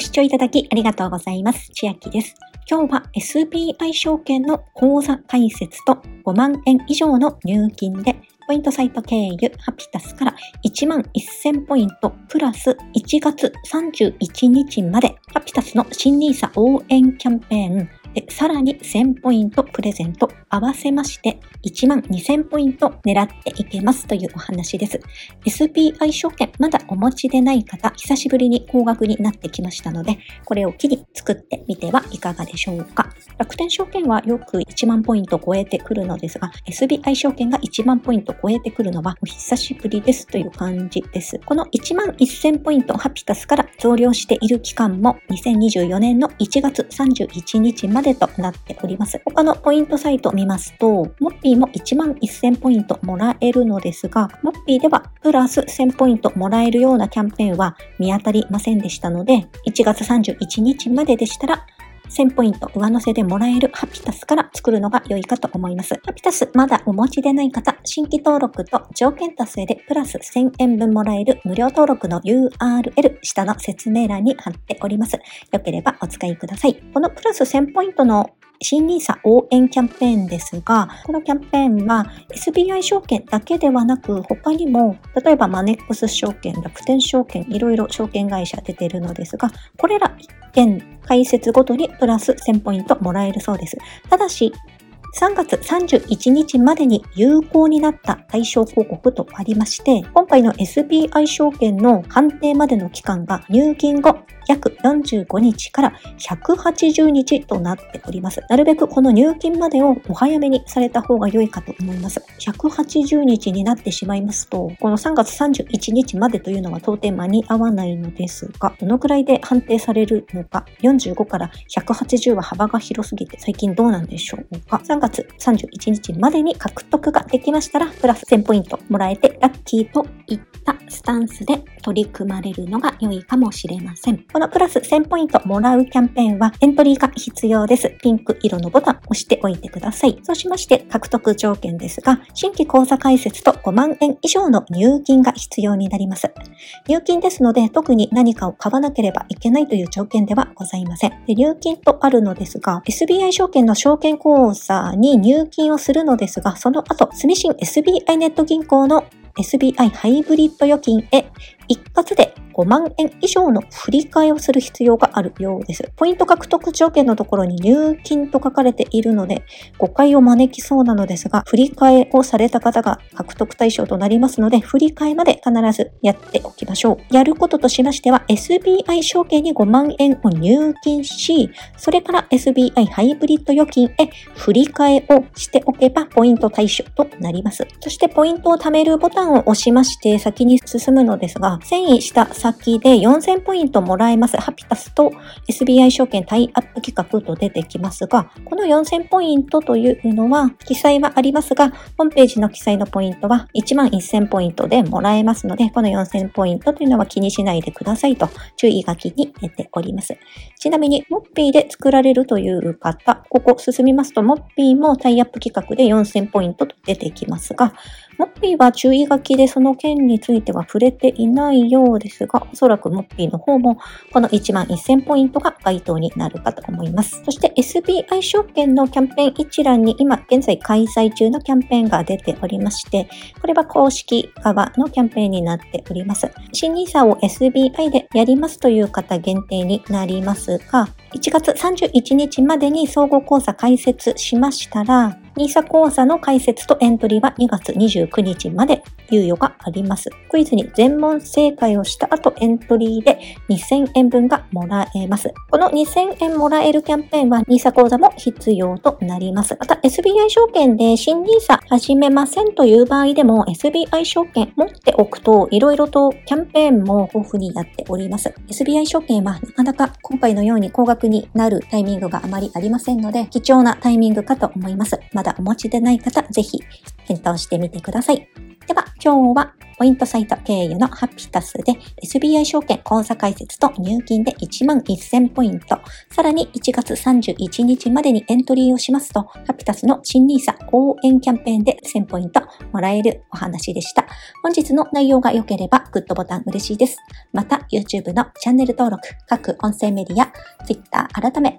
ご視聴いただきありがとうございます。千秋です。今日は SBI 証券の口座開設と5万円以上の入金でポイントサイト経由ハピタスから1万1000ポイントプラス1月31日までハピタスの新 nisa 応援キャンペーン、さらに1000ポイントプレゼント合わせまして1万2000ポイント狙っていけますというお話です。SBI 証券まだお持ちでない方、久しぶりに高額になってきましたので、これを機に作ってみてはいかがでしょうか。楽天証券はよく1万ポイント超えてくるのですが、SBI 証券が1万ポイント超えてくるのはお久しぶりですという感じです。この1万1000ポイントハピタスから増量している期間も2024年の1月31日までまでとなっております。他のポイントサイトを見ますと、モッピーも1万1000ポイントもらえるのですが、モッピーではプラス1000ポイントもらえるようなキャンペーンは見当たりませんでしたので、1月31日まででしたら、1000ポイント上乗せでもらえるハピタスから作るのが良いかと思います。ハピタスまだお持ちでない方、新規登録と条件達成でプラス1000円分もらえる無料登録の URL 下の説明欄に貼っております。良ければお使いください。このプラス1000ポイントの新 NISA 応援キャンペーンですが、このキャンペーンは SBI 証券だけではなく、他にも、例えばマネックス証券、楽天証券、いろいろ証券会社出てるのですが、これら1件解説ごとにプラス1000ポイントもらえるそうです。ただし、3月31日までに有効になった対象広告とありまして、今回の SBI 証券の判定までの期間が入金後約45日から180日となっております。なるべくこの入金までをお早めにされた方が良いかと思います。180日になってしまいますと、この3月31日までというのは到底間に合わないのですが、どのくらいで判定されるのか、45から180は幅が広すぎて最近どうなんでしょうか。3月31日までに獲得ができましたら、プラス1000ポイントもらえてラッキーといってたスタンスで取り組まれるのが良いかもしれません。このプラス1000ポイントもらうキャンペーンはエントリーが必要です。ピンク色のボタン押しておいてください。そうしまして獲得条件ですが、新規口座開設と5万円以上の入金が必要になります。入金ですので、特に何かを買わなければいけないという条件ではございません。で入金とあるのですが、SBI 証券の証券口座に入金をするのですが、その後、住信 SBI ネット銀行の SBI ハイブリッド預金へ。一括で5万円以上の振り替えをする必要があるようです。ポイント獲得条件のところに入金と書かれているので、誤解を招きそうなのですが、振り替えをされた方が獲得対象となりますので、振り替えまで必ずやっておきましょう。やることとしましては、SBI 証券に5万円を入金し、それから SBI ハイブリッド預金へ振り替えをしておけばポイント対象となります。そしてポイントを貯めるボタンを押しまして先に進むのですが、遷移した先で4000ポイントもらえます。ハピタスと SBI 証券タイアップ企画と出てきますが、この4000ポイントというのは記載はありますが、ホームページの記載のポイントは1万1000ポイントでもらえますので、この4000ポイントというのは気にしないでくださいと注意書きに出ております。ちなみに、モッピーで作られるという方、ここ進みますと、モッピーもタイアップ企画で4000ポイントと出てきますが、モッピーは注意書きでその件については触れていないようですが、おそらくモッピーの方もこの1万1000ポイントが該当になるかと思います。そして SBI 証券のキャンペーン一覧に今現在開催中のキャンペーンが出ておりまして、これは公式側のキャンペーンになっております。新 NISA を SBI でやりますという方限定になりますが、1月31日までに総合講座開設しましたら、NISA 講座の解説とエントリーは2月29日まで猶予があります。クイズに全問正解をした後エントリーで2000円分がもらえます。この2000円もらえるキャンペーンは NISA 講座も必要となります。また SBI 証券で新 NISA 始めませんという場合でも SBI 証券持っておくと色々とキャンペーンも豊富になっております。SBI 証券はなかなか今回のように高額になるタイミングがあまりありませんので貴重なタイミングかと思います。まだお持ちでない方、ぜひ検討してみてください。では、今日はポイントサイト経由のハピタスで SBI 証券口座開設と入金で1万1000ポイント。さらに1月31日までにエントリーをしますと、ハピタスの新 NISA 応援キャンペーンで1000ポイントもらえるお話でした。本日の内容が良ければグッドボタン嬉しいです。また YouTube のチャンネル登録、各音声メディア、Twitter 改め、